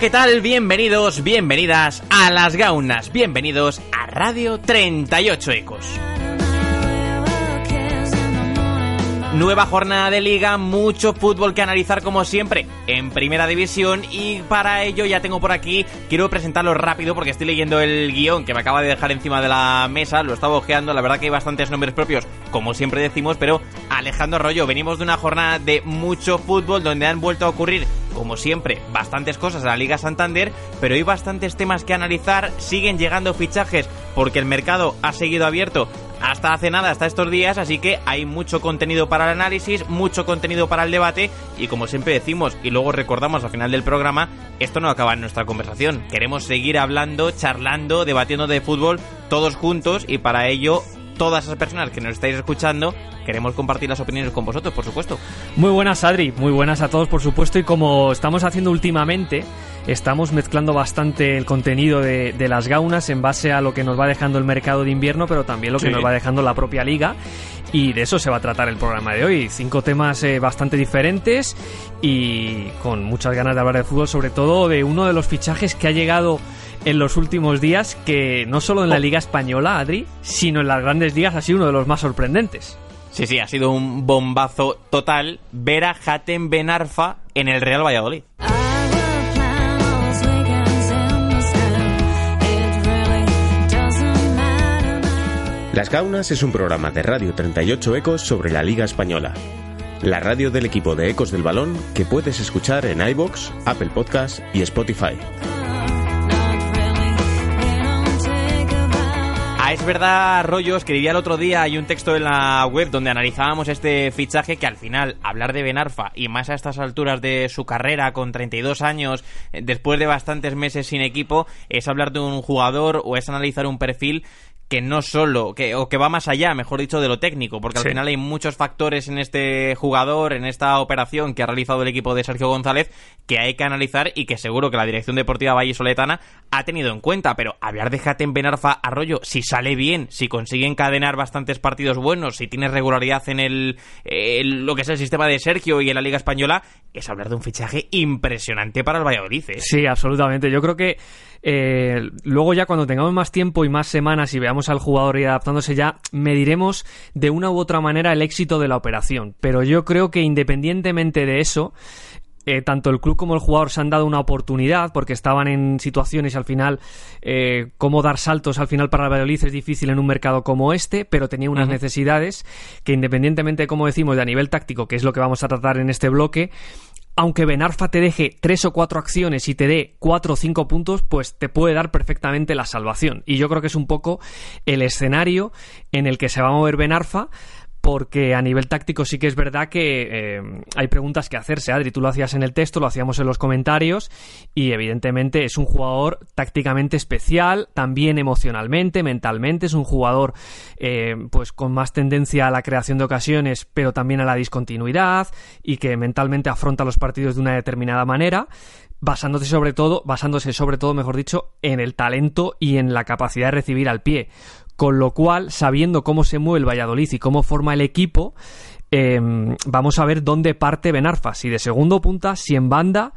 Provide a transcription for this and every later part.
¿Qué tal? Bienvenidos, bienvenidas a Las Gaunas, bienvenidos a Radio 38 Ecos. Nueva jornada de liga, mucho fútbol que analizar como siempre en primera división y para ello ya tengo por aquí, quiero presentarlo rápido porque estoy leyendo el guion que me acaba de dejar encima de la mesa, lo estaba ojeando, la verdad que hay bastantes nombres propios, como siempre decimos, pero Alejandro Arroyo, venimos de una jornada de mucho fútbol donde han vuelto a ocurrir como siempre, bastantes cosas a la Liga Santander, pero hay bastantes temas que analizar, siguen llegando fichajes porque el mercado ha seguido abierto hasta hace nada, hasta estos días, así que hay mucho contenido para el análisis, mucho contenido para el debate y como siempre decimos y luego recordamos al final del programa, esto no acaba en nuestra conversación. Queremos seguir hablando, charlando, debatiendo de fútbol todos juntos y para ello todas esas personas que nos estáis escuchando, queremos compartir las opiniones con vosotros, por supuesto. Muy buenas, Adri, muy buenas a todos, por supuesto, y como estamos haciendo últimamente, estamos mezclando bastante el contenido de, las gaunas en base a lo que nos va dejando el mercado de invierno, pero también lo que nos va dejando la propia liga. Y de eso se va a tratar el programa de hoy. Cinco temas eh, bastante diferentes y con muchas ganas de hablar de fútbol, sobre todo de uno de los fichajes que ha llegado en los últimos días que no solo en la oh. Liga Española, Adri, sino en las grandes ligas ha sido uno de los más sorprendentes. Sí, sí, ha sido un bombazo total ver a Hatem Benarfa en el Real Valladolid. Las Gaunas es un programa de Radio 38 Ecos sobre la Liga Española. La radio del equipo de Ecos del Balón que puedes escuchar en iBox, Apple Podcast y Spotify. Es verdad, Rollo, escribí el otro día, hay un texto en la web donde analizábamos este fichaje que al final hablar de Benarfa y más a estas alturas de su carrera con 32 años, eh, después de bastantes meses sin equipo, es hablar de un jugador o es analizar un perfil que no solo, que, o que va más allá, mejor dicho, de lo técnico, porque al final hay muchos factores en este jugador, en esta operación que ha realizado el equipo de Sergio González, que hay que analizar y que seguro que la Dirección Deportiva Valle Soletana ha tenido en cuenta. Pero hablar de Jaten Benarfa Arroyo, si sale bien, si consigue encadenar bastantes partidos buenos, si tiene regularidad en el, lo que es el sistema de Sergio y en la Liga Española, es hablar de un fichaje impresionante para el Valladolid. ¿eh? Sí, absolutamente. Yo creo que eh, luego ya cuando tengamos más tiempo y más semanas y veamos al jugador y adaptándose ya, mediremos de una u otra manera el éxito de la operación. Pero yo creo que independientemente de eso, eh, tanto el club como el jugador se han dado una oportunidad porque estaban en situaciones al final eh, cómo dar saltos al final para el Valladolid es difícil en un mercado como este pero tenía unas necesidades que independientemente como decimos de a nivel táctico que es lo que vamos a tratar en este bloque aunque Benarfa te deje tres o cuatro acciones y te dé cuatro o cinco puntos, pues te puede dar perfectamente la salvación. Y yo creo que es un poco el escenario en el que se va a mover Benarfa porque a nivel táctico sí que es verdad que eh, hay preguntas que hacerse. Adri, tú lo hacías en el texto, lo hacíamos en los comentarios y evidentemente es un jugador tácticamente especial, también emocionalmente, mentalmente, es un jugador eh, pues con más tendencia a la creación de ocasiones, pero también a la discontinuidad y que mentalmente afronta los partidos de una determinada manera basándose sobre todo, basándose sobre todo, mejor dicho, en el talento y en la capacidad de recibir al pie. Con lo cual, sabiendo cómo se mueve el Valladolid y cómo forma el equipo, em, vamos a ver dónde parte Benarfa, si de segundo punta, si en banda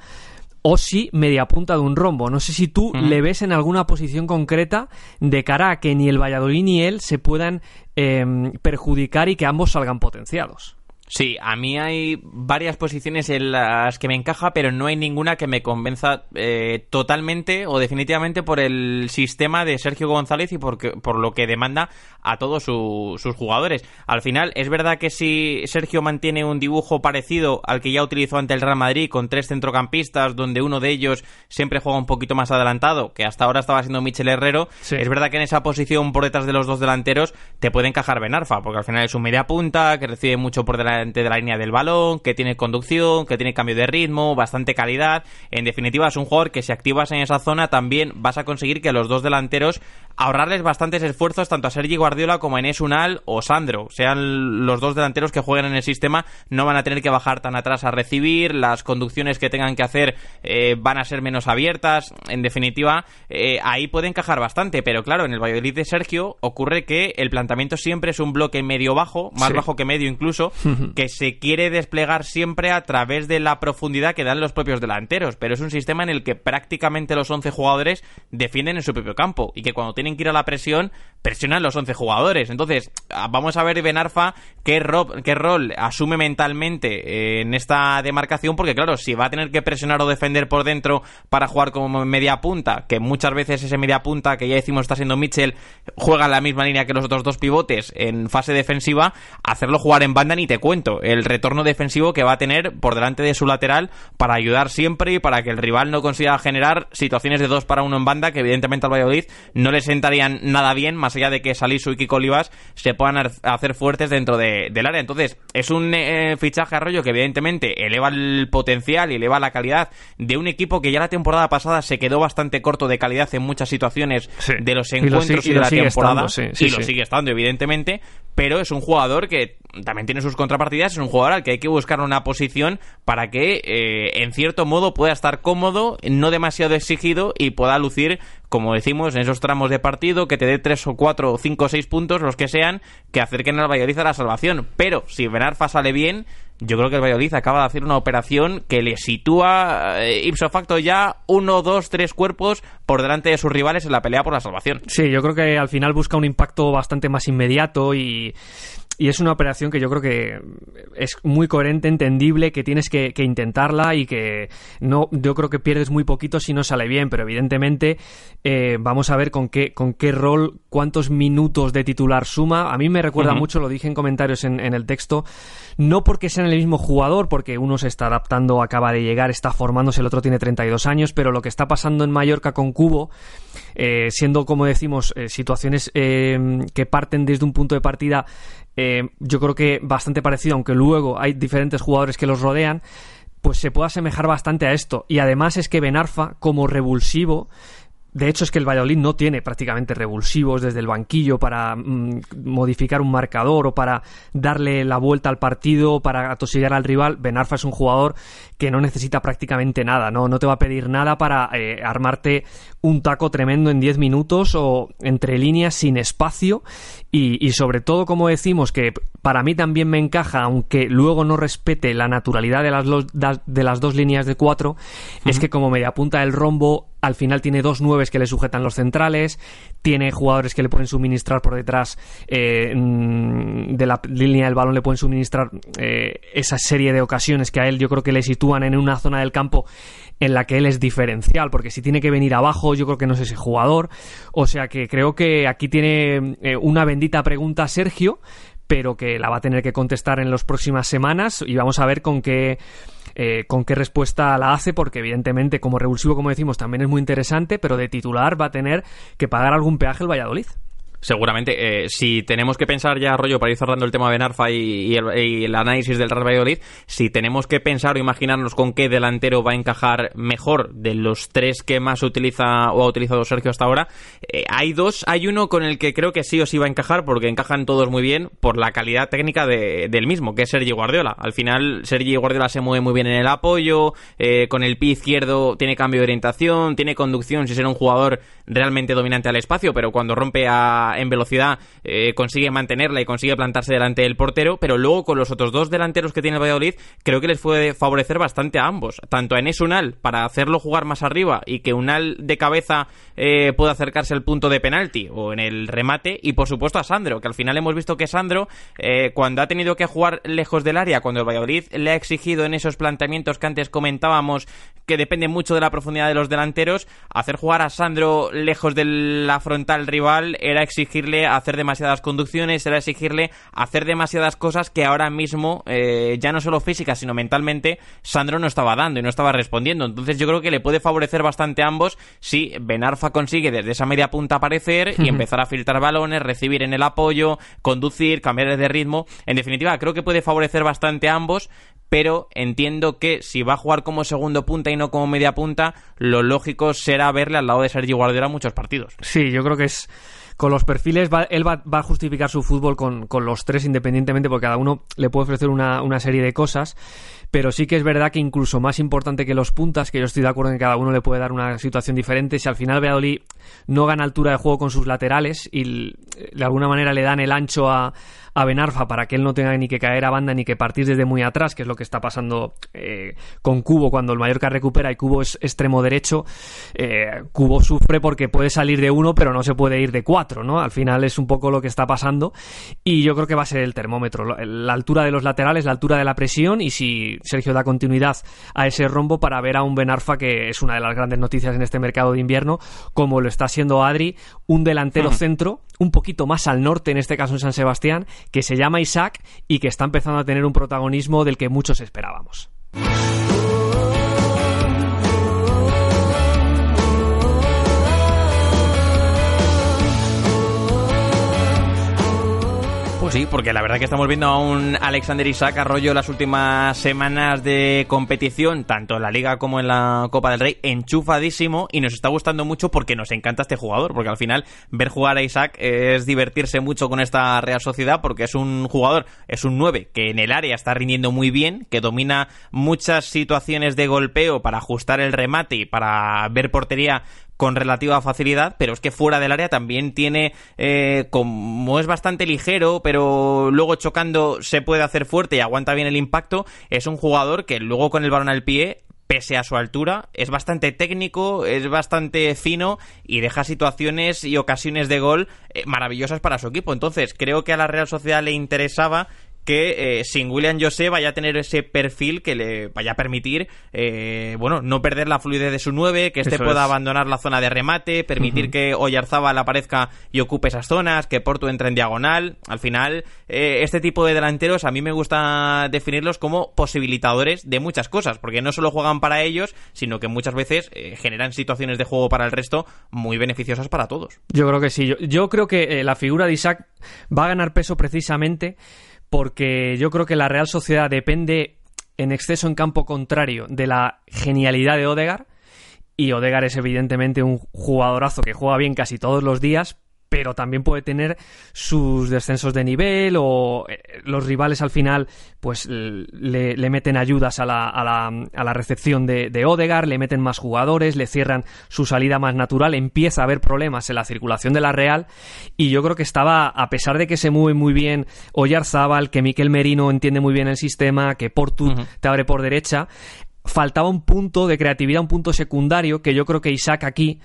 o si media punta de un rombo. No sé si tú le ves en alguna posición concreta de cara a que ni el Valladolid ni él se puedan em, perjudicar y que ambos salgan potenciados. Sí, a mí hay varias posiciones en las que me encaja, pero no hay ninguna que me convenza eh, totalmente o definitivamente por el sistema de Sergio González y por, por lo que demanda a todos sus jugadores. Al final, es verdad que si Sergio mantiene un dibujo parecido al que ya utilizó ante el Real Madrid, con tres centrocampistas, donde uno de ellos siempre juega un poquito más adelantado, que hasta ahora estaba siendo Michel Herrero, es verdad que en esa posición por detrás de los dos delanteros te puede encajar Benarfa, porque al final es un media punta, que recibe mucho por delante de la línea del balón, que tiene conducción, que tiene cambio de ritmo, bastante calidad. En definitiva, es un jugador que si activas en esa zona también vas a conseguir que los dos delanteros ahorrarles bastantes esfuerzos tanto a Sergi Guardiola como a Enes Unal o Sandro. Sean los dos delanteros que jueguen en el sistema, no van a tener que bajar tan atrás a recibir, las conducciones que tengan que hacer eh, van a ser menos abiertas. En definitiva, eh, ahí puede encajar bastante, pero claro, en el Valladolid de Sergio ocurre que el planteamiento siempre es un bloque medio-bajo, más bajo que medio incluso, que se quiere desplegar siempre a través de la profundidad que dan los propios delanteros, pero es un sistema en el que prácticamente los 11 jugadores defienden en su propio campo y que cuando tienen que ir a la presión, presionan los 11 jugadores. Entonces, ah, vamos a ver Benarfa qué, qué rol asume mentalmente eh, en esta demarcación, porque claro, si va a tener que presionar o defender por dentro para jugar como media punta, que muchas veces ese media punta que ya decimos está siendo Mitchell, juega en la misma línea que los otros dos pivotes en fase defensiva, hacerlo jugar en banda ni te cuento. El retorno defensivo que va a tener por delante de su lateral para ayudar siempre y para que el rival no consiga generar situaciones de dos para uno en banda que evidentemente al Valladolid no le sentarían nada bien, más allá de que Salisu y Kiko Olivas se puedan hacer fuertes dentro del área. Entonces, es un eh, fichaje arroyo que evidentemente eleva el potencial y eleva la calidad de un equipo que ya la temporada pasada se quedó bastante corto de calidad en muchas situaciones de los encuentros y, de la temporada. y lo sigue estando, evidentemente, pero es un jugador que también tiene sus contrapartidas, es un jugador al que hay que buscar una posición para que eh, en cierto modo pueda estar cómodo, no demasiado exigido y pueda lucir, como decimos, en esos tramos de partido, que te dé tres o cuatro o cinco o seis puntos, los que sean, que acerquen al Valladolid a la salvación. Pero si Benarfa sale bien, yo creo que el Valladolid acaba de hacer una operación que le sitúa eh, ipso facto ya uno, dos, tres cuerpos por delante de sus rivales en la pelea por la salvación. Sí, yo creo que al final busca un impacto bastante más inmediato y y es una operación que yo creo que es muy coherente, entendible, que tienes que, intentarla y que no, yo creo que pierdes muy poquito si no sale bien, pero evidentemente eh, vamos a ver con qué, con qué rol, cuántos minutos de titular suma. A mí me recuerda mucho, lo dije en comentarios en, el texto, no porque sean el mismo jugador, porque uno se está adaptando, acaba de llegar, está formándose, el otro tiene 32 años, pero lo que está pasando en Mallorca con Cubo, eh, siendo, como decimos, eh, situaciones que parten desde un punto de partida eh, yo creo que bastante parecido, aunque luego hay diferentes jugadores que los rodean, pues se puede asemejar bastante a esto. Y además es que Benarfa, como revulsivo, de hecho, es que el Valladolid no tiene prácticamente revulsivos desde el banquillo para mm, modificar un marcador o para darle la vuelta al partido, para atosigar al rival. Benarfa es un jugador que no necesita prácticamente nada, no, no te va a pedir nada para eh, armarte un taco tremendo en 10 minutos o entre líneas sin espacio. Y, y, sobre todo, como decimos, que para mí también me encaja, aunque luego no respete la naturalidad de las, de las dos líneas de cuatro, es que como media punta del rombo al final tiene dos que le sujetan los centrales, tiene jugadores que le pueden suministrar por detrás eh, mm, de la línea del balón, le pueden suministrar eh, esa serie de ocasiones que a él yo creo que le sitúan en una zona del campo en la que él es diferencial, porque si tiene que venir abajo, yo creo que no es ese jugador. O sea que creo que aquí tiene eh, una bendita pregunta Sergio, pero que la va a tener que contestar en las próximas semanas y vamos a ver con qué eh, con qué respuesta la hace, porque evidentemente como revulsivo, como decimos, también es muy interesante, pero de titular va a tener que pagar algún peaje el Valladolid. Seguramente, eh, si tenemos que pensar ya, rollo, para ir cerrando el tema de Benarfa y, el, análisis del Real Valladolid, si tenemos que pensar o imaginarnos con qué delantero va a encajar mejor de los tres que más utiliza o ha utilizado Sergio hasta ahora, eh, hay dos, hay uno con el que creo que sí o sí va a encajar, porque encajan todos muy bien por la calidad técnica del mismo, que es Sergi Guardiola. Al final, Sergi Guardiola se mueve muy bien en el apoyo, eh, con el pie izquierdo tiene cambio de orientación, tiene conducción, si será un jugador realmente dominante al espacio, pero cuando rompe a en velocidad eh, consigue mantenerla y consigue plantarse delante del portero, pero luego con los otros dos delanteros que tiene el Valladolid, creo que les puede favorecer bastante a ambos, tanto a Enes Unal para hacerlo jugar más arriba y que Unal de cabeza eh, pueda acercarse al punto de penalti o en el remate, y por supuesto a Sandro, que al final hemos visto que Sandro, eh, cuando ha tenido que jugar lejos del área, cuando el Valladolid le ha exigido en esos planteamientos que antes comentábamos que depende mucho de la profundidad de los delanteros, hacer jugar a Sandro lejos de la frontal rival era exigirle hacer demasiadas conducciones, era exigirle hacer demasiadas cosas que ahora mismo, eh, ya no solo físicas, sino mentalmente, Sandro no estaba dando y no estaba respondiendo. Entonces yo creo que le puede favorecer bastante a ambos si Benarfa consigue desde esa media punta aparecer y empezar a filtrar balones, recibir en el apoyo, conducir, cambiar de ritmo. En definitiva, creo que puede favorecer bastante a ambos, pero entiendo que si va a jugar como segundo punta y no como media punta, lo lógico será verle al lado de Sergio Guardiola muchos partidos. Sí, yo creo que es con los perfiles, él va, a justificar su fútbol con, los tres independientemente, porque cada uno le puede ofrecer una, una, serie de cosas. Pero sí que es verdad que incluso más importante que los puntas, que yo estoy de acuerdo en que cada uno le puede dar una situación diferente, si al final Valladolid no gana altura de juego con sus laterales y de alguna manera le dan el ancho a, a Benarfa para que él no tenga ni que caer a banda ni que partir desde muy atrás, que es lo que está pasando eh, con Cubo cuando el Mallorca recupera y Cubo es extremo derecho. Eh, Cubo sufre porque puede salir de uno, pero no se puede ir de cuatro, ¿no? Al final es un poco lo que está pasando y yo creo que va a ser el termómetro, la altura de los laterales, la altura de la presión y si Sergio da continuidad a ese rombo para ver a un Benarfa que es una de las grandes noticias en este mercado de invierno, como lo está siendo Adri, un delantero centro un poquito más al norte, en este caso en San Sebastián, que se llama Isaac y que está empezando a tener un protagonismo del que muchos esperábamos. Sí, porque la verdad que estamos viendo a un Alexander Isaac Arroyo las últimas semanas de competición, tanto en la Liga como en la Copa del Rey, enchufadísimo y nos está gustando mucho porque nos encanta este jugador, porque al final ver jugar a Isaac es divertirse mucho con esta Real Sociedad porque es un jugador, es un 9 que en el área está rindiendo muy bien, que domina muchas situaciones de golpeo para ajustar el remate y para ver portería con relativa facilidad, pero es que fuera del área también tiene, eh, como es bastante ligero, pero luego chocando se puede hacer fuerte y aguanta bien el impacto, es un jugador que luego con el balón al pie pese a su altura, es bastante técnico, es bastante fino y deja situaciones y ocasiones de gol eh, maravillosas para su equipo. Entonces, creo que a la Real Sociedad le interesaba que eh, sin William José vaya a tener ese perfil que le vaya a permitir, eh, bueno, no perder la fluidez de su 9, que este pueda abandonar la zona de remate, permitir que Oyarzábal aparezca y ocupe esas zonas, que Porto entre en diagonal. Al final, eh, este tipo de delanteros a mí me gusta definirlos como posibilitadores de muchas cosas, porque no solo juegan para ellos, sino que muchas veces generan situaciones de juego para el resto muy beneficiosas para todos. Yo creo que sí. Yo, yo creo que la figura de Isaac va a ganar peso precisamente porque yo creo que la Real Sociedad depende en exceso en campo contrario de la genialidad de Odegar. Y Odegar es evidentemente un jugadorazo que juega bien casi todos los días, pero también puede tener sus descensos de nivel o eh, los rivales al final pues le, meten ayudas a la, a la, a la recepción de, de, Odegar, le meten más jugadores, le cierran su salida más natural, empieza a haber problemas en la circulación de la Real y yo creo que estaba, a pesar de que se mueve muy bien Oyarzábal, que Miquel Merino entiende muy bien el sistema, que Portu te abre por derecha, faltaba un punto de creatividad, un punto secundario que yo creo que Isaac aquí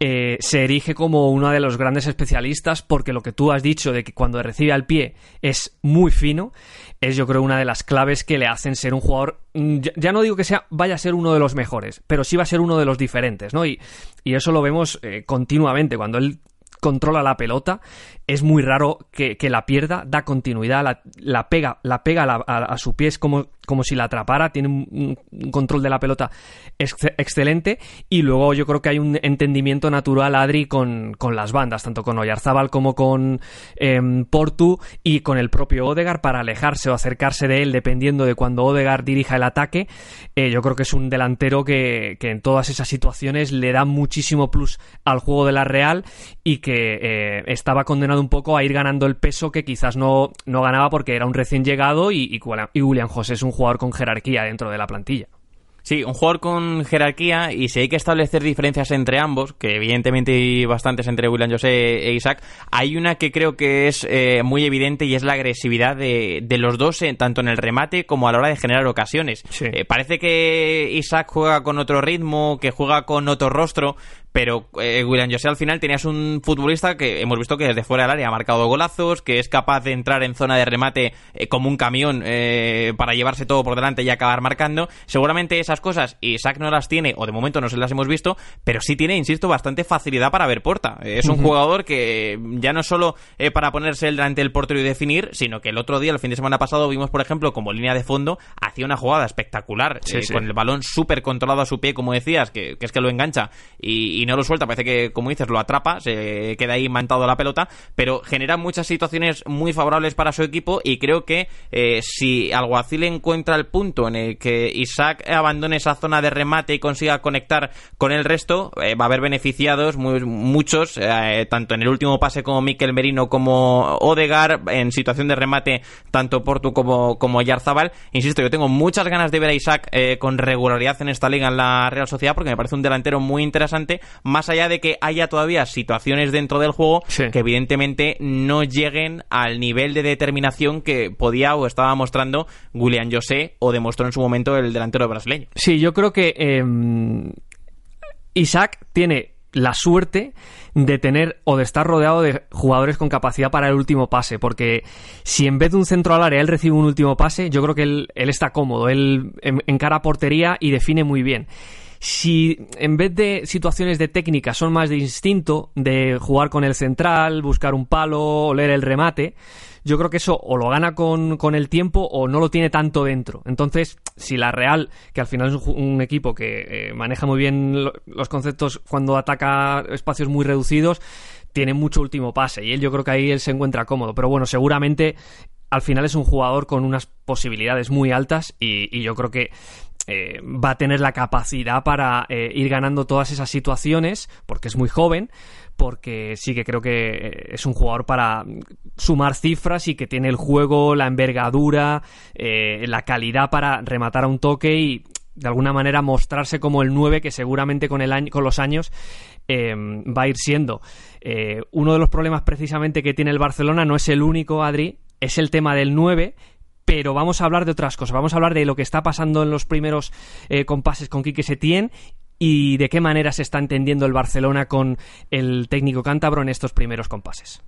eh, se erige como uno de los grandes especialistas porque lo que tú has dicho de que cuando recibe al pie es muy fino es yo creo una de las claves que le hacen ser un jugador mm, ya, no digo que sea vaya a ser uno de los mejores pero sí va a ser uno de los diferentes no y, y eso lo vemos eh, continuamente. Cuando él controla la pelota, es muy raro que, la pierda, da continuidad, la, pega, la pega a, su pie, es como, como si la atrapara, tiene un, control de la pelota excelente y luego yo creo que hay un entendimiento natural, Adri, con, con las bandas, tanto con Oyarzábal como con em, Portu y con el propio Odegar para alejarse o acercarse de él dependiendo de cuando Odegar dirija el ataque. Eh, yo creo que es un delantero que, que en todas esas situaciones le da muchísimo plus al juego de la Real y que eh, estaba condenado un poco a ir ganando el peso que quizás no, ganaba porque era un recién llegado y, y William José es un jugador con jerarquía dentro de la plantilla. Sí, un jugador con jerarquía y si hay que establecer diferencias entre ambos, que evidentemente hay bastantes entre William José e Isaac, hay una que creo que es eh, muy evidente y es la agresividad de, de los dos, eh, tanto en el remate como a la hora de generar ocasiones. Eh, parece que Isaac juega con otro ritmo, que juega con otro rostro, pero eh, William José al final tenías un futbolista que hemos visto que desde fuera del área ha marcado golazos, que es capaz de entrar en zona de remate eh, como un camión eh, para llevarse todo por delante y acabar marcando. Seguramente esas cosas Isaac no las tiene, o de momento no se las hemos visto, pero sí tiene, insisto, bastante facilidad para ver puerta. Es un jugador que ya no solo para ponerse delante del portero y definir, sino que el otro día, el fin de semana pasado, vimos, por ejemplo, como línea de fondo, hacía una jugada espectacular, con el balón súper controlado a su pie, como decías, que, que es que lo engancha y y no lo suelta, parece que, como dices, lo atrapa, se queda ahí mantado la pelota, pero genera muchas situaciones muy favorables para su equipo y creo que eh, si Alguacil encuentra el punto en el que Isaac abandone esa zona de remate y consiga conectar con el resto, eh, va a haber beneficiados muy, muchos, eh, tanto en el último pase como Miquel Merino como Odegar, en situación de remate tanto Portu como, como Yarzabal. Insisto, yo tengo muchas ganas de ver a Isaac con regularidad en esta liga en la Real Sociedad porque me parece un delantero muy interesante más allá de que haya todavía situaciones dentro del juego que evidentemente no lleguen al nivel de determinación que podía o estaba mostrando William José o demostró en su momento el delantero brasileño. Sí, yo creo que em, Isaac tiene la suerte de tener o de estar rodeado de jugadores con capacidad para el último pase, porque si en vez de un centro al área él recibe un último pase, yo creo que él, está cómodo, él encara portería y define muy bien si en vez de situaciones de técnica son más de instinto, de jugar con el central, buscar un palo, oler el remate, yo creo que eso o lo gana con, el tiempo o no lo tiene tanto dentro. Entonces, si la Real, que al final es un, equipo que eh, maneja muy bien los conceptos cuando ataca espacios muy reducidos, tiene mucho último pase y él yo creo que ahí él se encuentra cómodo. Pero bueno, seguramente al final es un jugador con unas posibilidades muy altas y yo creo que eh, va a tener la capacidad para eh, ir ganando todas esas situaciones, porque es muy joven, porque sí que creo que eh, es un jugador para sumar cifras y que tiene el juego, la envergadura, la calidad para rematar a un toque y de alguna manera mostrarse como el 9 que seguramente con, el año, con los años va a ir siendo. uno de los problemas precisamente que tiene el Barcelona no es el único, Adri, es el tema del 9 pero vamos a hablar de otras cosas. Vamos a hablar de lo que está pasando en los primeros eh, compases con Quique Setién y de qué manera se está entendiendo el Barcelona con el técnico cántabro en estos primeros compases.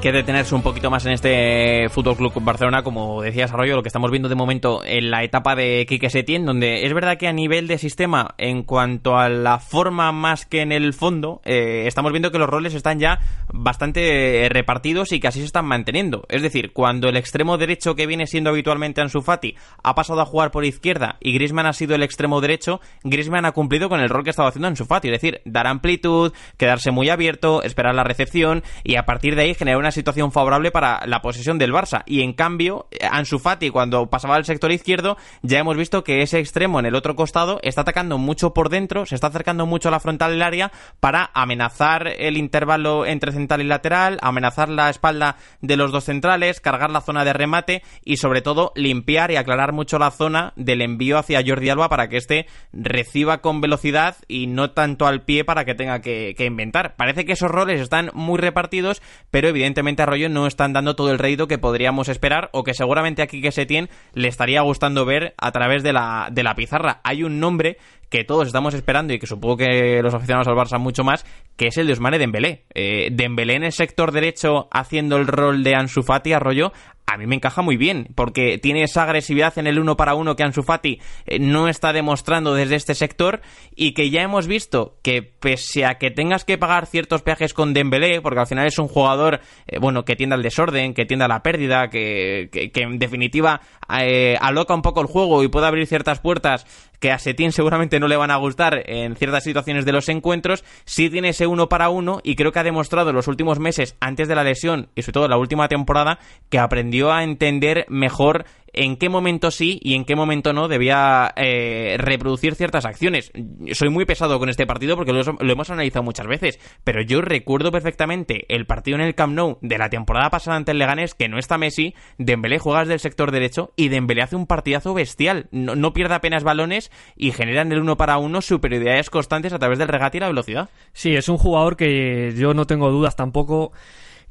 Que detenerse un poquito más en este Fútbol Club Barcelona, como decías Arroyo, lo que estamos viendo de momento en la etapa de Quique Setién, donde es verdad que a nivel de sistema, en cuanto a la forma más que en el fondo, eh, estamos viendo que los roles están ya bastante eh, repartidos y que así se están manteniendo. Es decir, cuando el extremo derecho que viene siendo habitualmente Ansu Fati ha pasado a jugar por izquierda y Griezmann ha sido el extremo derecho, Griezmann ha cumplido con el rol que estaba haciendo Ansu Fati, es decir, dar amplitud, quedarse muy abierto, esperar la recepción y a partir de ahí generar una situación favorable para la posesión del Barça. Y en cambio, Ansu Fati, cuando pasaba al sector izquierdo, ya hemos visto que ese extremo en el otro costado está atacando mucho por dentro, se está acercando mucho a la frontal del área para amenazar el intervalo entre central y lateral, amenazar la espalda de los dos centrales, cargar la zona de remate y sobre todo limpiar y aclarar mucho la zona del envío hacia Jordi Alba para que éste reciba con velocidad y no tanto al pie para que tenga que inventar. Parece que esos roles están muy repartidos, pero evidentemente evidentemente a Rollo no están dando todo el rédito que podríamos esperar o que seguramente aquí que se tiene le estaría gustando ver a través de la, de la pizarra. Hay un nombre que todos estamos esperando y que supongo que los aficionados al Barça mucho más, que es el de Ousmane Dembélé. Eh, Dembélé en el sector derecho haciendo el rol de Ansu Fati, Arroyo, a mí me encaja muy bien, porque tiene esa agresividad en el uno para uno que Ansu Fati eh, no está demostrando desde este sector y que ya hemos visto que pese a que tengas que pagar ciertos peajes con Dembélé, porque al final es un jugador, eh, bueno, que tiende al desorden, que tiende a la pérdida, que, que, en definitiva eh, aloca un poco el juego y puede abrir ciertas puertas que a Setín seguramente no le van a gustar en ciertas situaciones de los encuentros, sí tiene ese uno para uno y creo que ha demostrado en los últimos meses, antes de la lesión y sobre todo en la última temporada, que aprendió a entender mejor en qué momento sí y en qué momento no debía eh, reproducir ciertas acciones. Soy muy pesado con este partido porque lo, hemos analizado muchas veces, pero yo recuerdo perfectamente el partido en el Camp Nou de la temporada pasada ante el Leganés que no está Messi, Dembélé juega del sector derecho y Dembélé hace un partidazo bestial. No, no pierde apenas balones y generan el uno para uno superioridades constantes a través del regate y la velocidad. Sí, es un jugador que yo no tengo dudas tampoco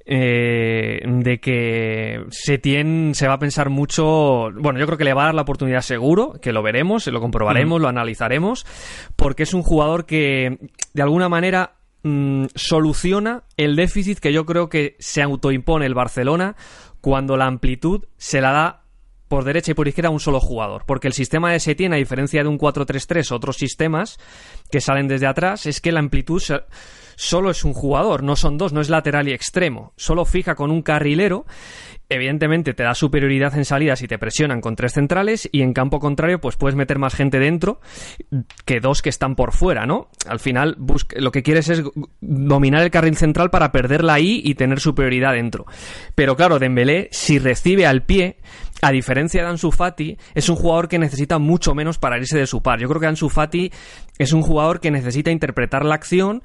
eh, de que Setien se va a pensar mucho. Bueno, yo creo que le va a dar la oportunidad seguro, que lo veremos, lo comprobaremos, lo analizaremos, porque es un jugador que de alguna manera mm, soluciona el déficit que yo creo que se autoimpone el Barcelona cuando la amplitud se la da por derecha y por izquierda a un solo jugador. Porque el sistema de Setien, a diferencia de un 4-3-3 otros sistemas que salen desde atrás, es que la amplitud solo es un jugador, no son dos, no es lateral y extremo. Solo fija con un carrilero. Evidentemente te da superioridad en salida si te presionan con tres centrales y en campo contrario pues puedes meter más gente dentro que dos que están por fuera, ¿no? Al final lo que quieres es dominar el carril central para perderla ahí y tener superioridad dentro. Pero claro, Dembélé si recibe al pie a diferencia de Ansu Fati, es un jugador que necesita mucho menos para irse de su par. Yo creo que Ansu Fati es un jugador que necesita interpretar la acción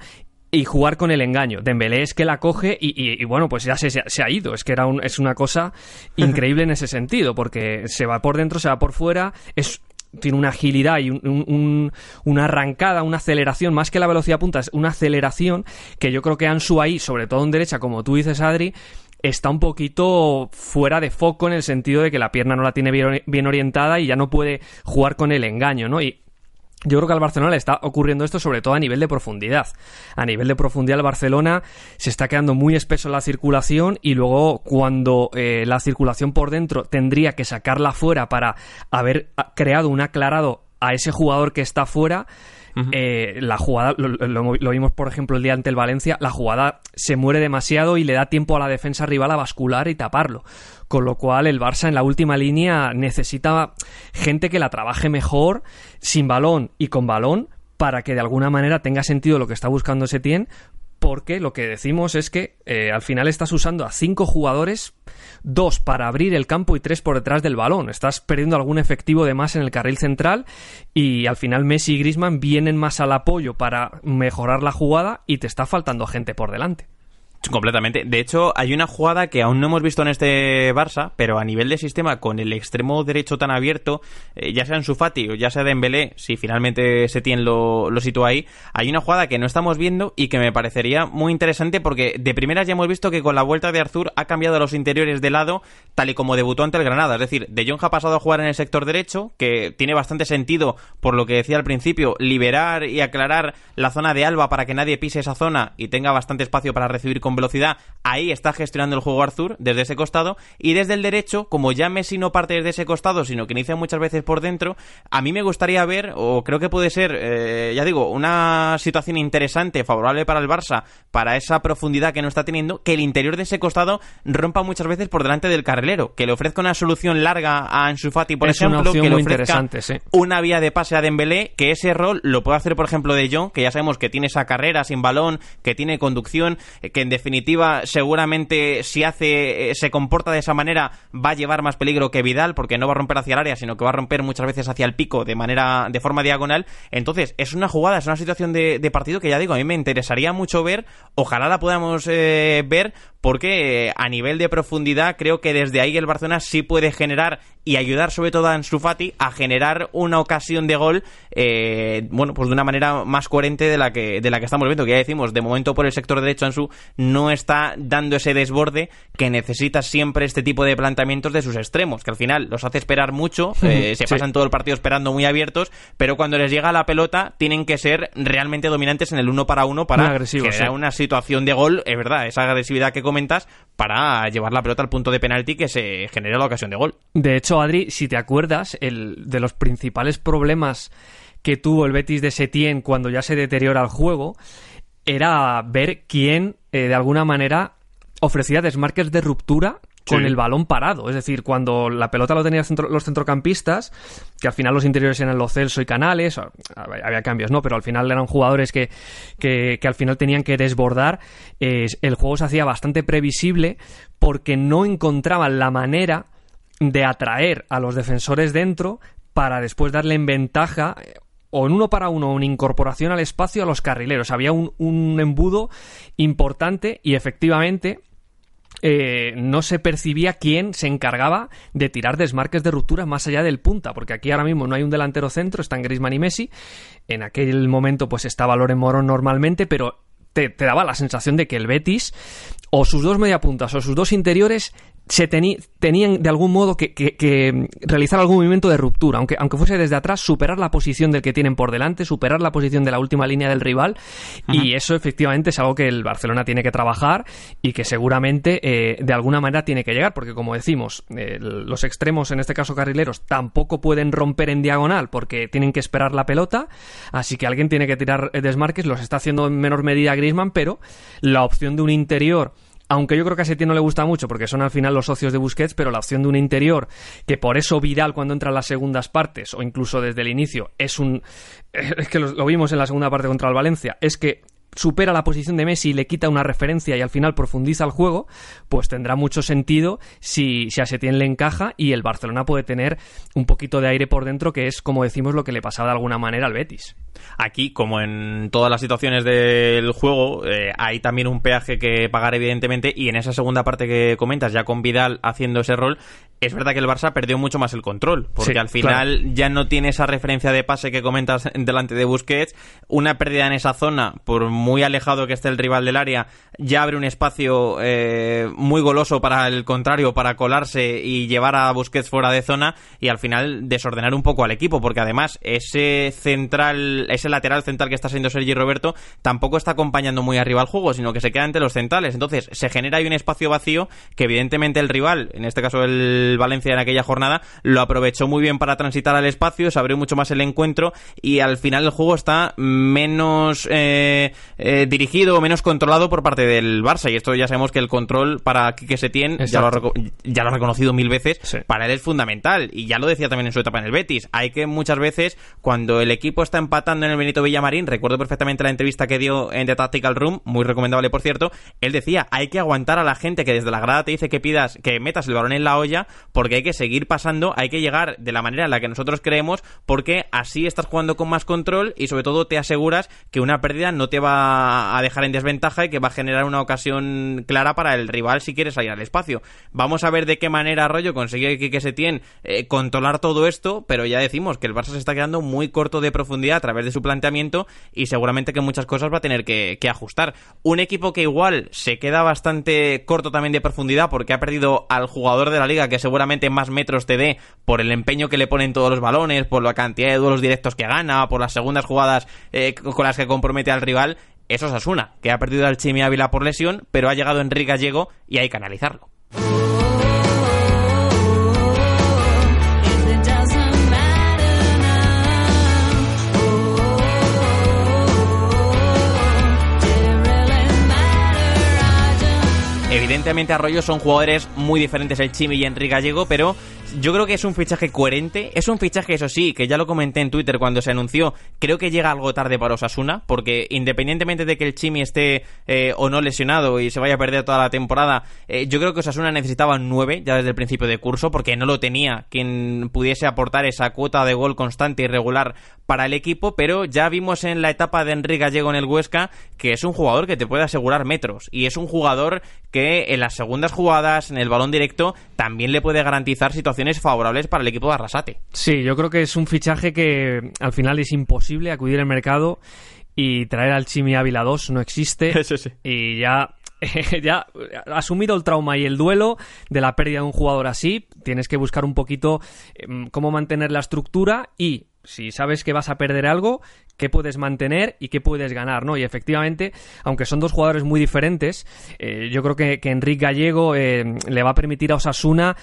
y jugar con el engaño. Dembélé es que la coge y, bueno, pues ya se, se, ha ido. Es que era un, es una cosa increíble en ese sentido, porque se va por dentro, se va por fuera, es tiene una agilidad y una arrancada, una aceleración, más que la velocidad punta, es una aceleración que yo creo que Ansu ahí, sobre todo en derecha, como tú dices, Adri, está un poquito fuera de foco en el sentido de que la pierna no la tiene bien, bien orientada y ya no puede jugar con el engaño, ¿no? Y yo creo que al Barcelona le está ocurriendo esto sobre todo a nivel de profundidad. A nivel de profundidad el Barcelona se está quedando muy espeso en la circulación y luego cuando eh, la circulación por dentro tendría que sacarla fuera para haber creado un aclarado a ese jugador que está fuera, eh, la jugada, lo, vimos por ejemplo el día ante el Valencia, la jugada se muere demasiado y le da tiempo a la defensa rival a bascular y taparlo. Con lo cual el Barça en la última línea necesita gente que la trabaje mejor, sin balón y con balón, para que de alguna manera tenga sentido lo que está buscando Setien, porque lo que decimos es que eh, al final estás usando a cinco jugadores, dos para abrir el campo y tres por detrás del balón. Estás perdiendo algún efectivo de más en el carril central y al final Messi y Grisman vienen más al apoyo para mejorar la jugada y te está faltando gente por delante. Completamente. De hecho, hay una jugada que aún no hemos visto en este Barça, pero a nivel de sistema, con el extremo derecho tan abierto, eh, ya sea en Sufati o ya sea Dembélé, si finalmente Setien lo, lo sitúa ahí, hay una jugada que no estamos viendo y que me parecería muy interesante porque de primeras ya hemos visto que con la vuelta de Arthur ha cambiado los interiores de lado, tal y como debutó ante el Granada. Es decir, De Jong ha pasado a jugar en el sector derecho, que tiene bastante sentido, por lo que decía al principio, liberar y aclarar la zona de Alba para que nadie pise esa zona y tenga bastante espacio para recibir con velocidad, ahí está gestionando el juego Arthur desde ese costado. Y desde el derecho, como ya Messi no parte desde ese costado, sino que inicia muchas veces por dentro, a mí me gustaría ver, o creo que puede ser, eh, ya digo, una situación interesante, favorable para el Barça, para esa profundidad que no está teniendo, que el interior de ese costado rompa muchas veces por delante del carrilero, que le ofrezca una solución larga a Ansu Fati, por ejemplo, que le ofrezca una vía de pase a Dembélé, que ese rol lo puede hacer, por ejemplo, de Jong, que ya sabemos que tiene esa carrera sin balón, que tiene conducción, eh, que en definitiva seguramente si hace eh, se comporta de esa manera va a llevar más peligro que Vidal porque no va a romper hacia el área sino que va a romper muchas veces hacia el pico de manera de forma diagonal. Entonces es una jugada es una situación de, partido que ya digo a mí me interesaría mucho ver. Ojalá la podamos eh, ver porque eh, a nivel de profundidad creo que desde ahí el Barcelona sí puede generar y ayudar sobre todo a Ansu Fati a generar una ocasión de gol eh, bueno pues de una manera más coherente de la que de la que estamos viendo que ya decimos de momento por el sector derecho Ansu no está dando ese desborde que necesita siempre este tipo de planteamientos de sus extremos que al final los hace esperar mucho eh, se pasan todo el partido esperando muy abiertos pero cuando les llega la pelota tienen que ser realmente dominantes en el uno para uno para generar una situación de gol. Es verdad esa agresividad que para llevar la pelota al punto de penalti que se genera la ocasión de gol. De hecho Adri, si te acuerdas, el, de los principales problemas que tuvo el Betis de Setien cuando ya se deteriora el juego era ver quién, eh, de alguna manera, ofrecía desmarques de ruptura con el balón parado. Es decir, cuando la pelota lo tenían los centrocampistas, que al final los interiores eran los Celso y Canales, había cambios, ¿no? Pero al final eran jugadores que, que, al final tenían que desbordar. el juego se hacía bastante previsible porque no encontraban la manera de atraer a los defensores dentro para después darle en ventaja o en uno para uno una incorporación al espacio a los carrileros. Había un, un embudo importante y efectivamente eh, no se percibía quién se encargaba de tirar desmarques de ruptura más allá del punta, porque aquí ahora mismo no hay un delantero centro, están Griezmann y Messi. En aquel momento pues estaba Loren Morón normalmente, pero te, te, daba la sensación de que el Betis o sus dos mediapuntas o sus dos interiores se tenían de algún modo que, realizar algún movimiento de ruptura, aunque, aunque fuese desde atrás, superar la posición del que tienen por delante, superar la posición de la última línea del rival, y eso efectivamente es algo que el Barcelona tiene que trabajar y que seguramente eh, de alguna manera tiene que llegar, porque como decimos, eh, los extremos, en este caso carrileros, tampoco pueden romper en diagonal porque tienen que esperar la pelota, así que alguien tiene que tirar desmarques, los está haciendo en menor medida Griezmann, pero la opción de un interior aunque yo creo que a Setién no le gusta mucho porque son al final los socios de Busquets, pero la opción de un interior, que por eso Vidal cuando entra en las segundas partes, o incluso desde el inicio, es un... es que lo, lo vimos en la segunda parte contra el Valencia, es que supera la posición de Messi y le quita una referencia y al final profundiza el juego, pues tendrá mucho sentido si, si a Setién le encaja y el Barcelona puede tener un poquito de aire por dentro, que es, como decimos, lo que le pasaba de alguna manera al Betis. Aquí, como en todas las situaciones del juego, eh, hay también un peaje que pagar, evidentemente, y en esa segunda parte que comentas, ya con Vidal haciendo ese rol, es verdad que el Barça perdió mucho más el control, porque al final ya no tiene esa referencia de pase que comentas delante de Busquets, una pérdida en esa zona, por muy alejado que esté el rival del área, ya abre un espacio eh, muy goloso para el contrario, para colarse y llevar a Busquets fuera de zona y al final desordenar un poco al equipo, porque además ese central, ese lateral central que está siendo Sergi Roberto, tampoco está acompañando muy arriba al juego, sino que se queda entre los centrales. Entonces se genera ahí un espacio vacío que evidentemente el rival, en este caso el Valencia en aquella jornada, lo aprovechó muy bien para transitar al espacio, se abrió mucho más el encuentro y al final el juego está menos eh, eh, dirigido menos controlado por parte del Barça. Y esto ya sabemos que el control para Quique Setién, ya lo, ha, ya lo ha reconocido mil veces, para él es fundamental. Y ya lo decía también en su etapa en el Betis. Hay que muchas veces, cuando el equipo está empatando en el Benito Villamarín, recuerdo perfectamente la entrevista que dio en The Tactical Room, muy recomendable por cierto, él decía, hay que aguantar a la gente que desde la grada te dice que pidas, que metas el balón en la olla, porque hay que seguir pasando, hay que llegar de la manera en la que nosotros creemos, porque así estás jugando con más control y sobre todo te aseguras que una pérdida no te va a dejar en desventaja y que va a generar una ocasión clara para el rival si quiere salir al espacio. Vamos a ver de qué manera Arroyo consigue que, que se tiene eh, controlar todo esto, pero ya decimos que el Barça se está quedando muy corto de profundidad a través de su planteamiento y seguramente que muchas cosas va a tener que, que ajustar. Un equipo que igual se queda bastante corto también de profundidad porque ha perdido al jugador de la liga que seguramente más metros te dé por el empeño que le ponen todos los balones, por la cantidad de duelos directos que gana, por las segundas jugadas eh, con las que compromete al rival, eso es Asuna, que ha perdido al Chimi Ávila por lesión, pero ha llegado Enrique Gallego y hay que analizarlo. Evidentemente Arroyo son jugadores muy diferentes el Chimi y Enrique Gallego, pero yo creo que es un fichaje coherente. Es un fichaje, eso sí, que ya lo comenté en Twitter cuando se anunció. Creo que llega algo tarde para Osasuna, porque independientemente de que el Chimi esté eh, o no lesionado y se vaya a perder toda la temporada, eh, yo creo que Osasuna necesitaba 9 ya desde el principio de curso, porque no lo tenía quien pudiese aportar esa cuota de gol constante y regular para el equipo. Pero ya vimos en la etapa de Enrique Gallego en el Huesca que es un jugador que te puede asegurar metros y es un jugador que en las segundas jugadas, en el balón directo, también le puede garantizar situaciones favorables para el equipo de Arrasate. Sí, yo creo que es un fichaje que al final es imposible acudir al mercado y traer al Chimi Ávila 2 no existe. Eso sí. Y ya ya asumido el trauma y el duelo de la pérdida de un jugador así, tienes que buscar un poquito em, cómo mantener la estructura y si sabes que vas a perder algo, qué puedes mantener y qué puedes ganar, ¿no? Y efectivamente, aunque son dos jugadores muy diferentes, eh, yo creo que, que Enrique Gallego eh, le va a permitir a Osasuna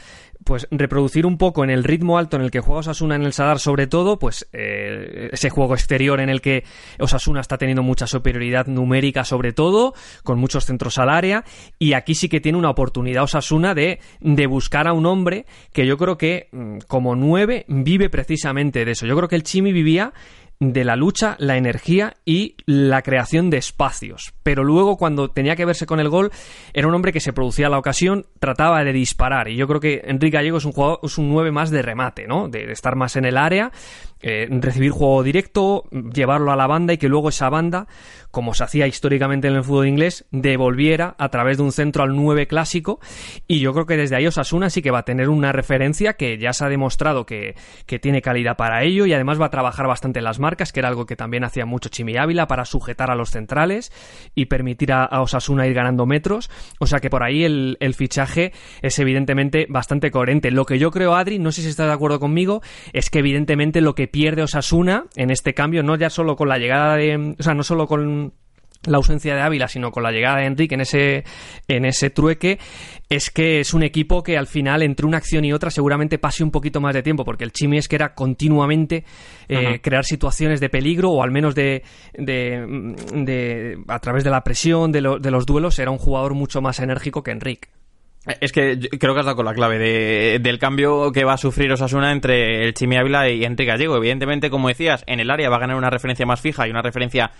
pues reproducir un poco en el ritmo alto en el que juega Osasuna en el Sadar sobre todo, pues eh, ese juego exterior en el que Osasuna está teniendo mucha superioridad numérica sobre todo, con muchos centros al área, y aquí sí que tiene una oportunidad Osasuna de, de buscar a un hombre que yo creo que mm, como nueve vive precisamente de eso. Yo creo que el Chimi vivía de la lucha, la energía y la creación de espacios. Pero luego, cuando tenía que verse con el gol, era un hombre que se producía la ocasión, trataba de disparar. Y yo creo que Enrique Gallego es un jugador, es un 9 más de remate, ¿no? De, estar más en el área, eh, recibir juego directo, llevarlo a la banda y que luego esa banda, como se hacía históricamente en el fútbol inglés, devolviera a través de un centro al 9 clásico. Y yo creo que desde ahí Osasuna sí que va a tener una referencia que ya se ha demostrado que, que tiene calidad para ello y además va a trabajar bastante en las marcas, que era algo que también hacía mucho Chimi Ávila para sujetar a los centrales y permitir a, Osasuna ir ganando metros. O sea que por ahí el, fichaje es evidentemente bastante coherente. Lo que yo creo, Adri, no sé si estás de acuerdo conmigo, es que evidentemente lo que pierde Osasuna en este cambio, no ya solo con la llegada de. O sea, no solo con la ausencia de Ávila, sino con la llegada de Enrique en ese, en ese trueque, es que es un equipo que al final, entre una acción y otra, seguramente pase un poquito más de tiempo, porque el Chimi es que era continuamente eh, crear situaciones de peligro, o al menos de, de, a través de la presión, de, de los duelos, era un jugador mucho más enérgico que Enrique. Es que creo que has dado con la clave de, del cambio que va a sufrir Osasuna entre el Chimi Ávila y Enrique Gallego. Evidentemente, como decías, en el área va a ganar una referencia más fija y una referencia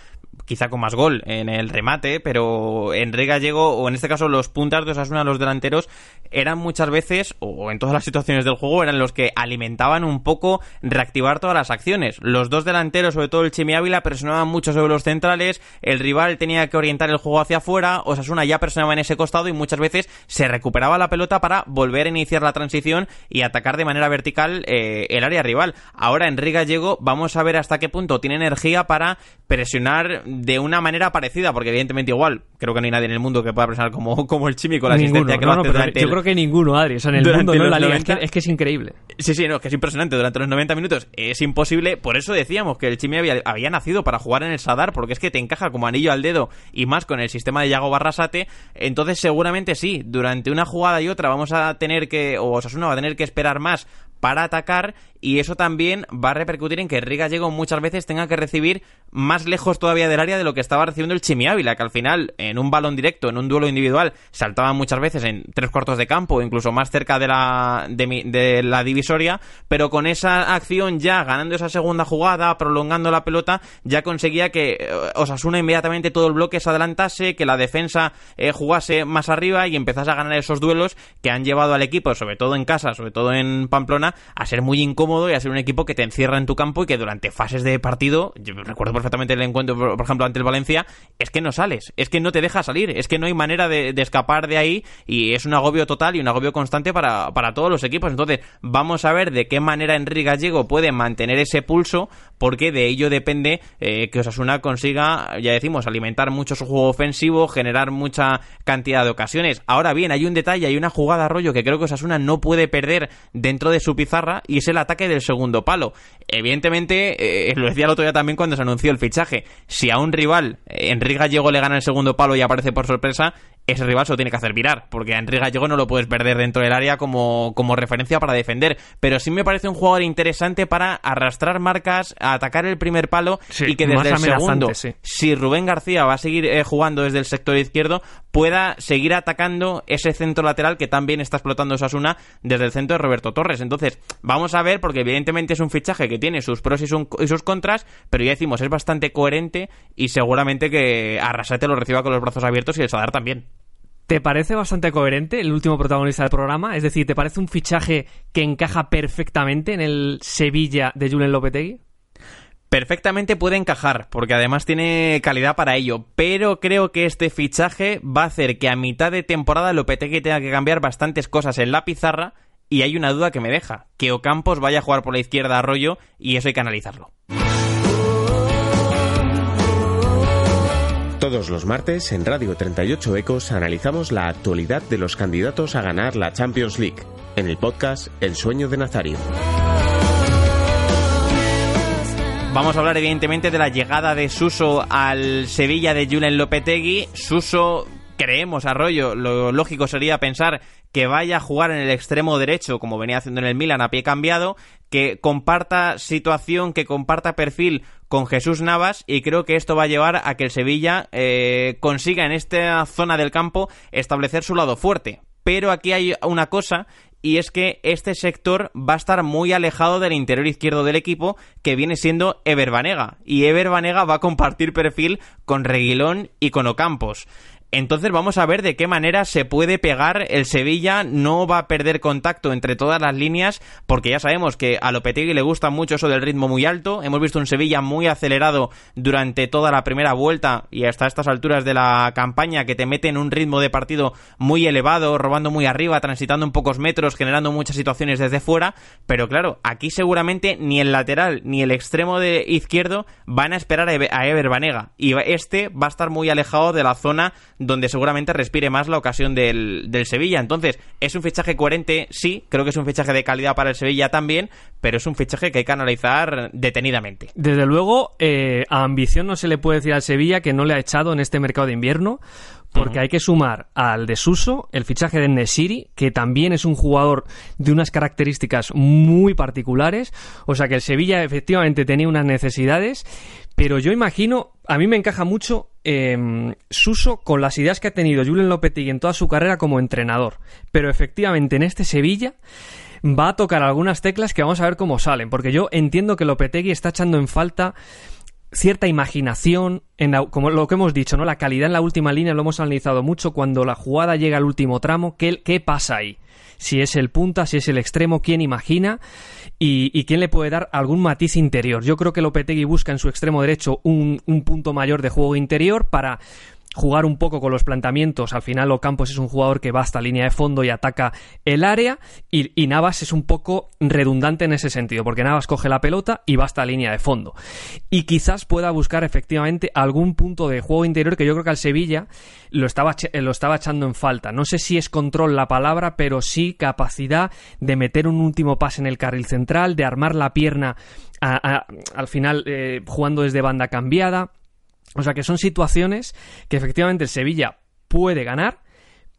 quizá con más gol en el remate, pero Enrique Gallego, o en este caso los puntas de Osasuna, los delanteros, eran muchas veces, o en todas las situaciones del juego, eran los que alimentaban un poco reactivar todas las acciones. Los dos delanteros, sobre todo el Chimi Ávila, presionaban mucho sobre los centrales, el rival tenía que orientar el juego hacia afuera, Osasuna ya presionaba en ese costado y muchas veces se recuperaba la pelota para volver a iniciar la transición y atacar de manera vertical eh, el área rival. Ahora Enrique Gallego, vamos a ver hasta qué punto tiene energía para presionar de una manera parecida, porque evidentemente igual, creo que no hay nadie en el mundo que pueda presionar como, como el Chimi con la asistencia que lo Yo creo que ninguno, Adri, o sea, en el mundo, no en la liga, es, que, es increíble. Sí, sí, no, es que es impresionante, durante los 90 minutos es imposible, por eso decíamos que el Chimi había, había nacido para jugar en el Sadar, porque es que te encaja como anillo al dedo y más con el sistema de Yago Barrasate, entonces seguramente sí, durante una jugada y otra vamos a tener que, o Osasuna va a tener que esperar más para atacar y eso también va a repercutir en que Riga Gallego muchas veces tenga que recibir más lejos todavía del área de lo que estaba recibiendo el Chimi Ávila, que al final en un balón directo, en un duelo individual, saltaba muchas veces en tres cuartos de campo incluso más cerca de la, de, la divisoria, pero con esa acción ya ganando esa segunda jugada, prolongando la pelota, ya conseguía que eh, Osasuna inmediatamente todo el bloque se adelantase, que la defensa eh, jugase más arriba y empezase a ganar esos duelos que han llevado al equipo, sobre todo en casa, sobre todo en Pamplona, a ser muy incómodo y a ser un equipo que te encierra en tu campo y que durante fases de partido, yo recuerdo perfectamente el encuentro, por, ejemplo, ante el Valencia, es que no sales, es que no te deja salir, es que no hay manera de, escapar de ahí y es un agobio total y un agobio constante para, para todos los equipos. Entonces, vamos a ver de qué manera Enrique Gallego puede mantener ese pulso, porque de ello depende eh, que Osasuna consiga, ya decimos, alimentar mucho su juego ofensivo, generar mucha cantidad de ocasiones. Ahora bien, hay un detalle, hay una jugada rollo que creo que Osasuna no puede perder dentro de su pizarra y es el ataque del segundo palo. Evidentemente, eh, lo decía el otro día también cuando se anunció el fichaje, si a un rival, eh, Enrique Gallego, le gana el segundo palo y aparece por sorpresa, ese rival se lo tiene que hacer virar, porque a Enrique Gallego no lo puedes perder dentro del área como, como referencia para defender. Pero sí me parece un jugador interesante para arrastrar marcas, atacar el primer palo y que desde el segundo, si Rubén García va a seguir eh, jugando desde el sector izquierdo, pueda seguir atacando ese centro lateral que también está explotando Sasuna desde el centro de Roberto Torres. Entonces, vamos a ver, porque evidentemente es un fichaje que tiene sus pros y, sus contras, pero ya decimos, es bastante coherente y seguramente que Arrasate lo reciba con los brazos abiertos y el Sadar también. ¿Te parece bastante coherente el último protagonista del programa? Es decir, ¿te parece un fichaje que encaja perfectamente en el Sevilla de Julen Lopetegui? Perfectamente puede encajar, porque además tiene calidad para ello, pero creo que este fichaje va a hacer que a mitad de temporada Lopetegui tenga que cambiar bastantes cosas en la pizarra y hay una duda que me deja, que Ocampos vaya a jugar por la izquierda a Arroyo y eso hay que analizarlo. Todos los martes en Radio 38 Ecos analizamos la actualidad de los candidatos a ganar la Champions League en el podcast El sueño de Nazario. Vamos a hablar evidentemente de la llegada de Suso al Sevilla de Julen Lopetegui. Suso creemos, Arroyo, lo lógico sería pensar que vaya a jugar en el extremo derecho, como venía haciendo en el Milan a pie cambiado, que comparta situación, que comparta perfil con Jesús Navas y creo que esto va a llevar a que el Sevilla eh, consiga en esta zona del campo establecer su lado fuerte. Pero aquí hay una cosa y es que este sector va a estar muy alejado del interior izquierdo del equipo, que viene siendo Ever Banega, y Ever Banega va a compartir perfil con Reguilón y con Ocampos. Entonces vamos a ver de qué manera se puede pegar el Sevilla, no va a perder contacto entre todas las líneas, porque ya sabemos que a Lopetegui le gusta mucho eso del ritmo muy alto, hemos visto un Sevilla muy acelerado durante toda la primera vuelta y hasta estas alturas de la campaña que te mete en un ritmo de partido muy elevado, robando muy arriba, transitando en pocos metros, generando muchas situaciones desde fuera, pero claro, aquí seguramente ni el lateral ni el extremo de izquierdo van a esperar a Ever Banega. Y este va a estar muy alejado de la zona donde seguramente respire más la ocasión del, del, Sevilla. Entonces, ¿es un fichaje coherente? Sí, creo que es un fichaje de calidad para el Sevilla también, pero es un fichaje que hay que analizar detenidamente. Desde luego, eh, a ambición no se le puede decir al Sevilla que no le ha echado en este mercado de invierno, porque hay que sumar al desuso el fichaje de Nesiri, que también es un jugador de unas características muy particulares. O sea que el Sevilla efectivamente tenía unas necesidades, pero yo imagino, a mí me encaja mucho eh, Suso con las ideas que ha tenido Julen Lopetegui en toda su carrera como entrenador. Pero efectivamente en este Sevilla va a tocar algunas teclas que vamos a ver cómo salen, porque yo entiendo que Lopetegui está echando en falta cierta imaginación, en como lo que hemos dicho, ¿no? La calidad en la última línea lo hemos analizado mucho cuando la jugada llega al último tramo, ¿qué, qué pasa ahí? Si es el punta, si es el extremo, quién imagina y, quién le puede dar algún matiz interior. Yo creo que Lopetegui busca en su extremo derecho un, un punto mayor de juego interior para jugar un poco con los planteamientos. Al final, Ocampos es un jugador que va hasta línea de fondo y ataca el área. Y, Navas es un poco redundante en ese sentido, porque Navas coge la pelota y va hasta línea de fondo. Y quizás pueda buscar efectivamente algún punto de juego interior que yo creo que al Sevilla lo estaba, echando en falta. No sé si es control la palabra, pero sí capacidad de meter un último pase en el carril central, de armar la pierna al final eh, jugando desde banda cambiada o sea que son situaciones que efectivamente el Sevilla puede ganar,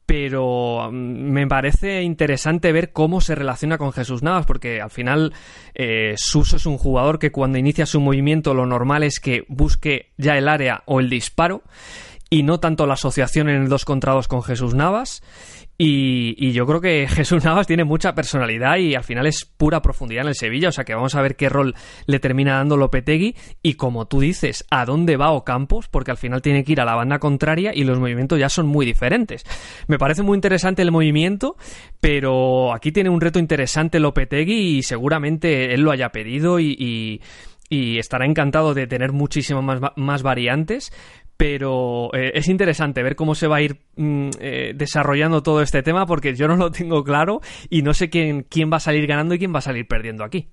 pero mm, me parece interesante ver cómo se relaciona con Jesús Navas, porque al final eh, Suso es un jugador que cuando inicia su movimiento lo normal es que busque ya el área o el disparo y no tanto la asociación en el 2 contra 2 con Jesús Navas. Y, yo creo que Jesús Navas tiene mucha personalidad y al final es pura profundidad en el Sevilla, o sea que vamos a ver qué rol le termina dando Lopetegui y como tú dices, a dónde va Ocampos, porque al final tiene que ir a la banda contraria y los movimientos ya son muy diferentes. Me parece muy interesante el movimiento, pero aquí tiene un reto interesante Lopetegui y seguramente él lo haya pedido y, estará encantado de tener muchísimas más, más variantes, pero eh, es interesante ver cómo se va a ir mm, eh, desarrollando todo este tema porque yo no lo tengo claro y no sé quién, quién va a salir ganando y quién va a salir perdiendo aquí.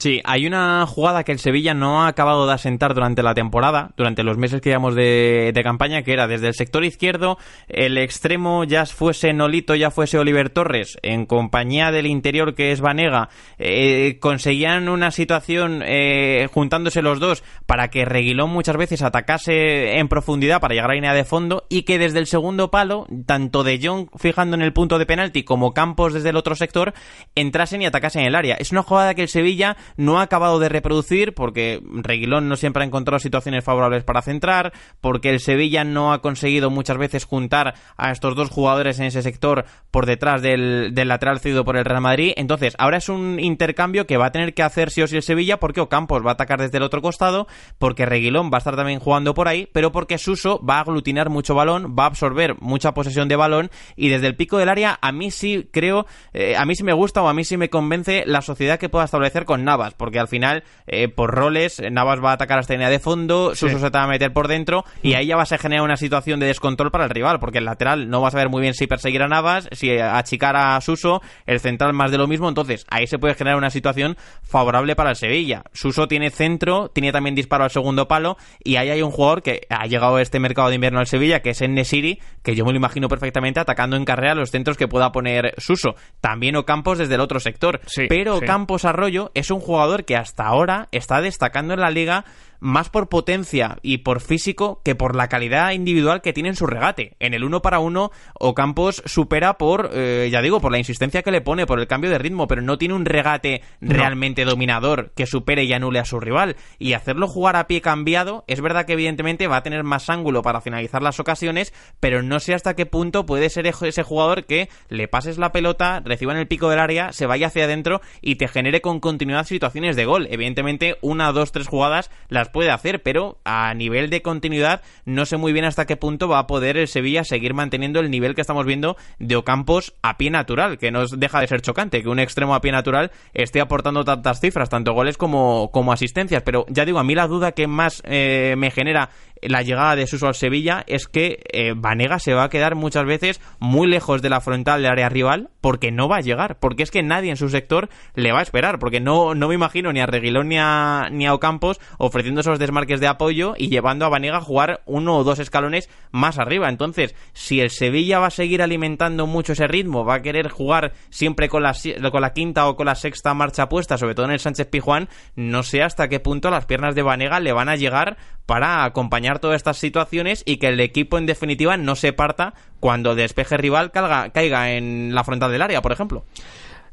Sí, hay una jugada que el Sevilla no ha acabado de asentar durante la temporada, durante los meses que llevamos de, campaña, que era desde el sector izquierdo, el extremo ya fuese Nolito, ya fuese Oliver Torres, en compañía del interior que es Vanega, eh, conseguían una situación eh, juntándose los dos para que Reguilón muchas veces atacase en profundidad para llegar a línea de fondo y que desde el segundo palo, tanto de Jong fijando en el punto de penalti como Campos desde el otro sector, entrasen y atacasen el área. Es una jugada que el Sevilla no ha acabado de reproducir porque Reguilón no siempre ha encontrado situaciones favorables para centrar, porque el Sevilla no ha conseguido muchas veces juntar a estos dos jugadores en ese sector por detrás del, lateral cedido por el Real Madrid. Entonces, ahora es un intercambio que va a tener que hacer sí o sí el Sevilla porque Ocampos va a atacar desde el otro costado, porque Reguilón va a estar también jugando por ahí, pero porque Suso va a aglutinar mucho balón, va a absorber mucha posesión de balón y desde el pico del área a mí sí creo, eh, a mí sí me gusta o a mí sí me convence la sociedad que pueda establecer con Navas porque al final, eh, por roles, Navas va a atacar hasta línea de fondo, Suso se te va a meter por dentro, y ahí ya vas a generar una situación de descontrol para el rival, porque el lateral no vas a ver muy bien si perseguir a Navas, si achicar a Suso, el central más de lo mismo, entonces ahí se puede generar una situación favorable para el Sevilla. Suso tiene centro, tiene también disparo al segundo palo, y ahí hay un jugador que ha llegado a este mercado de invierno al Sevilla, que es Nesiri, que yo me lo imagino perfectamente atacando en carrera los centros que pueda poner Suso. También Ocampos desde el otro sector. pero Campos Arroyo es un jugador que hasta ahora está destacando en la liga más por potencia y por físico que por la calidad individual que tiene en su regate. En el uno para uno, Ocampos supera por, eh, ya digo, por la insistencia que le pone, por el cambio de ritmo, pero no tiene un regate realmente dominador que supere y anule a su rival. Y hacerlo jugar a pie cambiado, es verdad que evidentemente va a tener más ángulo para finalizar las ocasiones, pero no sé hasta qué punto puede ser ese jugador que le pases la pelota, reciba en el pico del área, se vaya hacia adentro y te genere con continuidad situaciones de gol. Evidentemente, una, dos, tres jugadas las puede hacer, pero a nivel de continuidad no sé muy bien hasta qué punto va a poder el Sevilla seguir manteniendo el nivel que estamos viendo de Ocampos a pie natural, que no deja de ser chocante que un extremo a pie natural esté aportando tantas cifras, tanto goles como, como asistencias. Pero ya digo, a mí la duda que más eh, me genera la llegada de Suso al Sevilla es que eh, Vanega se va a quedar muchas veces muy lejos de la frontal del área rival porque no va a llegar, porque es que nadie en su sector le va a esperar, porque no, no me imagino ni a Reguilón ni a, ni a Ocampos ofreciendo esos desmarques de apoyo y llevando a Vanega a jugar uno o dos escalones más arriba. Entonces, si el Sevilla va a seguir alimentando mucho ese ritmo, va a querer jugar siempre con la, con la quinta o con la sexta marcha puesta, sobre todo en el Sánchez Pijuán, no sé hasta qué punto las piernas de Vanega le van a llegar para acompañar todas estas situaciones y que el equipo en definitiva no se parta cuando despeje rival caiga, en la frontal del área, por ejemplo.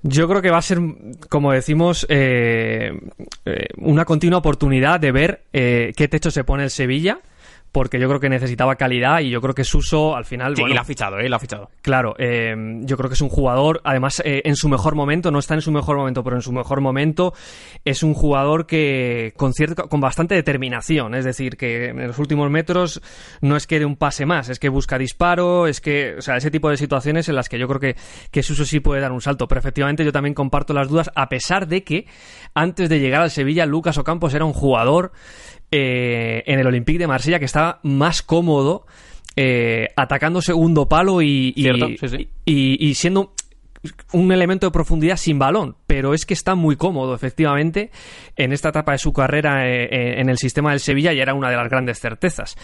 Yo creo que va a ser, como decimos, eh, eh, una continua oportunidad de ver eh, qué techo se pone el Sevilla porque yo creo que necesitaba calidad y yo creo que Suso al final... Sí, y lo ha fichado, ¿eh? Lo ha fichado. Claro, eh, yo creo que es un jugador, además eh, en su mejor momento, no está en su mejor momento, pero en su mejor momento es un jugador que con, cierto, con bastante determinación, es decir, que en los últimos metros no es que de un pase más, es que busca disparo, es que, o sea, ese tipo de situaciones en las que yo creo que, que Suso sí puede dar un salto, pero efectivamente yo también comparto las dudas, a pesar de que antes de llegar al Sevilla, Lucas Ocampos era un jugador eh, en el Olympique de Marsella que estaba más cómodo eh, atacando segundo palo y, y, siendo un elemento de profundidad sin balón, pero es que está muy cómodo, efectivamente, en esta etapa de su carrera eh, en el sistema del Sevilla y era una de las grandes certezas.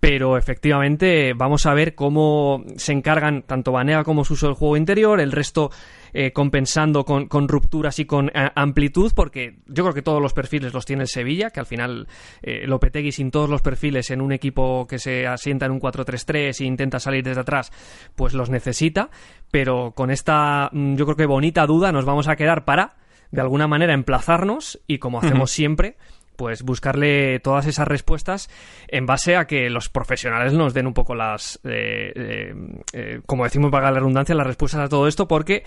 Pero efectivamente, vamos a ver cómo se encargan tanto Banega como su uso del juego interior, el resto eh, compensando con, rupturas y con eh, amplitud, porque yo creo que todos los perfiles los tiene el Sevilla, que al final eh, Lopetegui sin todos los perfiles en un equipo que se asienta en un 4-3-3 e intenta salir desde atrás, pues los necesita, pero con esta mm, yo creo que bonita duda nos vamos a quedar para de alguna manera emplazarnos y como hacemos siempre pues buscarle todas esas respuestas en base a que los profesionales nos den un poco las, como decimos, para la redundancia, las respuestas a todo esto, porque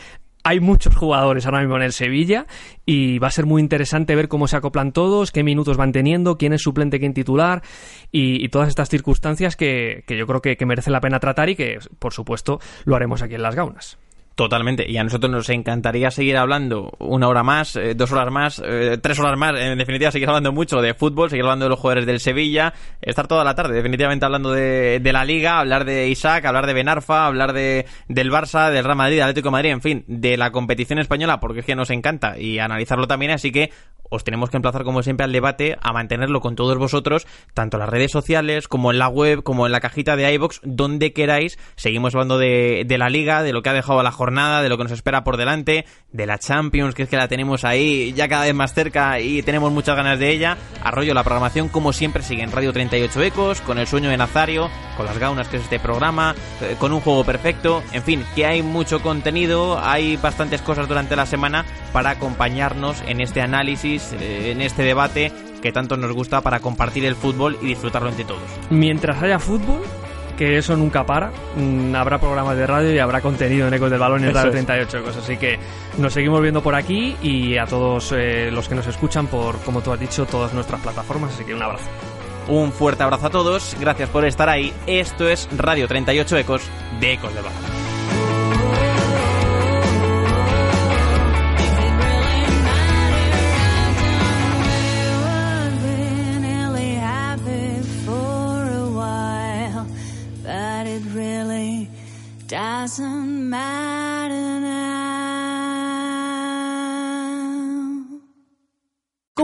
hay muchos jugadores ahora mismo en el Sevilla y va a ser muy interesante ver cómo se acoplan todos, qué minutos van teniendo, quién es suplente, quién titular y, todas estas circunstancias que, yo creo que, que merece la pena tratar y que, por supuesto, lo haremos aquí en Las Gaunas. Totalmente. Y a nosotros nos encantaría seguir hablando una hora más, eh, dos horas más, eh, tres horas más. En definitiva, seguir hablando mucho de fútbol, seguir hablando de los jugadores del Sevilla, estar toda la tarde, definitivamente hablando de, de la Liga, hablar de Isaac, hablar de Benarfa, hablar de, del Barça, del Real Madrid, Atlético Madrid, en fin, de la competición española, porque es que nos encanta y analizarlo también. Así que os tenemos que emplazar como siempre al debate, a mantenerlo con todos vosotros, tanto en las redes sociales como en la web, como en la cajita de iBox, donde queráis. Seguimos hablando de, de la liga, de lo que ha dejado la jornada, de lo que nos espera por delante, de la Champions, que es que la tenemos ahí ya cada vez más cerca y tenemos muchas ganas de ella. Arroyo, la programación como siempre sigue en Radio 38 Ecos, con el sueño de Nazario, con las gaunas que es este programa, eh, con un juego perfecto, en fin, que hay mucho contenido, hay bastantes cosas durante la semana para acompañarnos en este análisis eh, en este debate que tanto nos gusta para compartir el fútbol y disfrutarlo entre todos. Mientras haya fútbol, que eso nunca para. Mm, habrá programas de radio y habrá contenido en Ecos del Balón y en Radio 38 cosas. Así que nos seguimos viendo por aquí y a todos eh, los que nos escuchan por, como tú has dicho, todas nuestras plataformas. Así que un abrazo. Un fuerte abrazo a todos. Gracias por estar ahí. Esto es Radio 38 Ecos de Ecos del Balón. doesn't matter.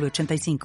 906985.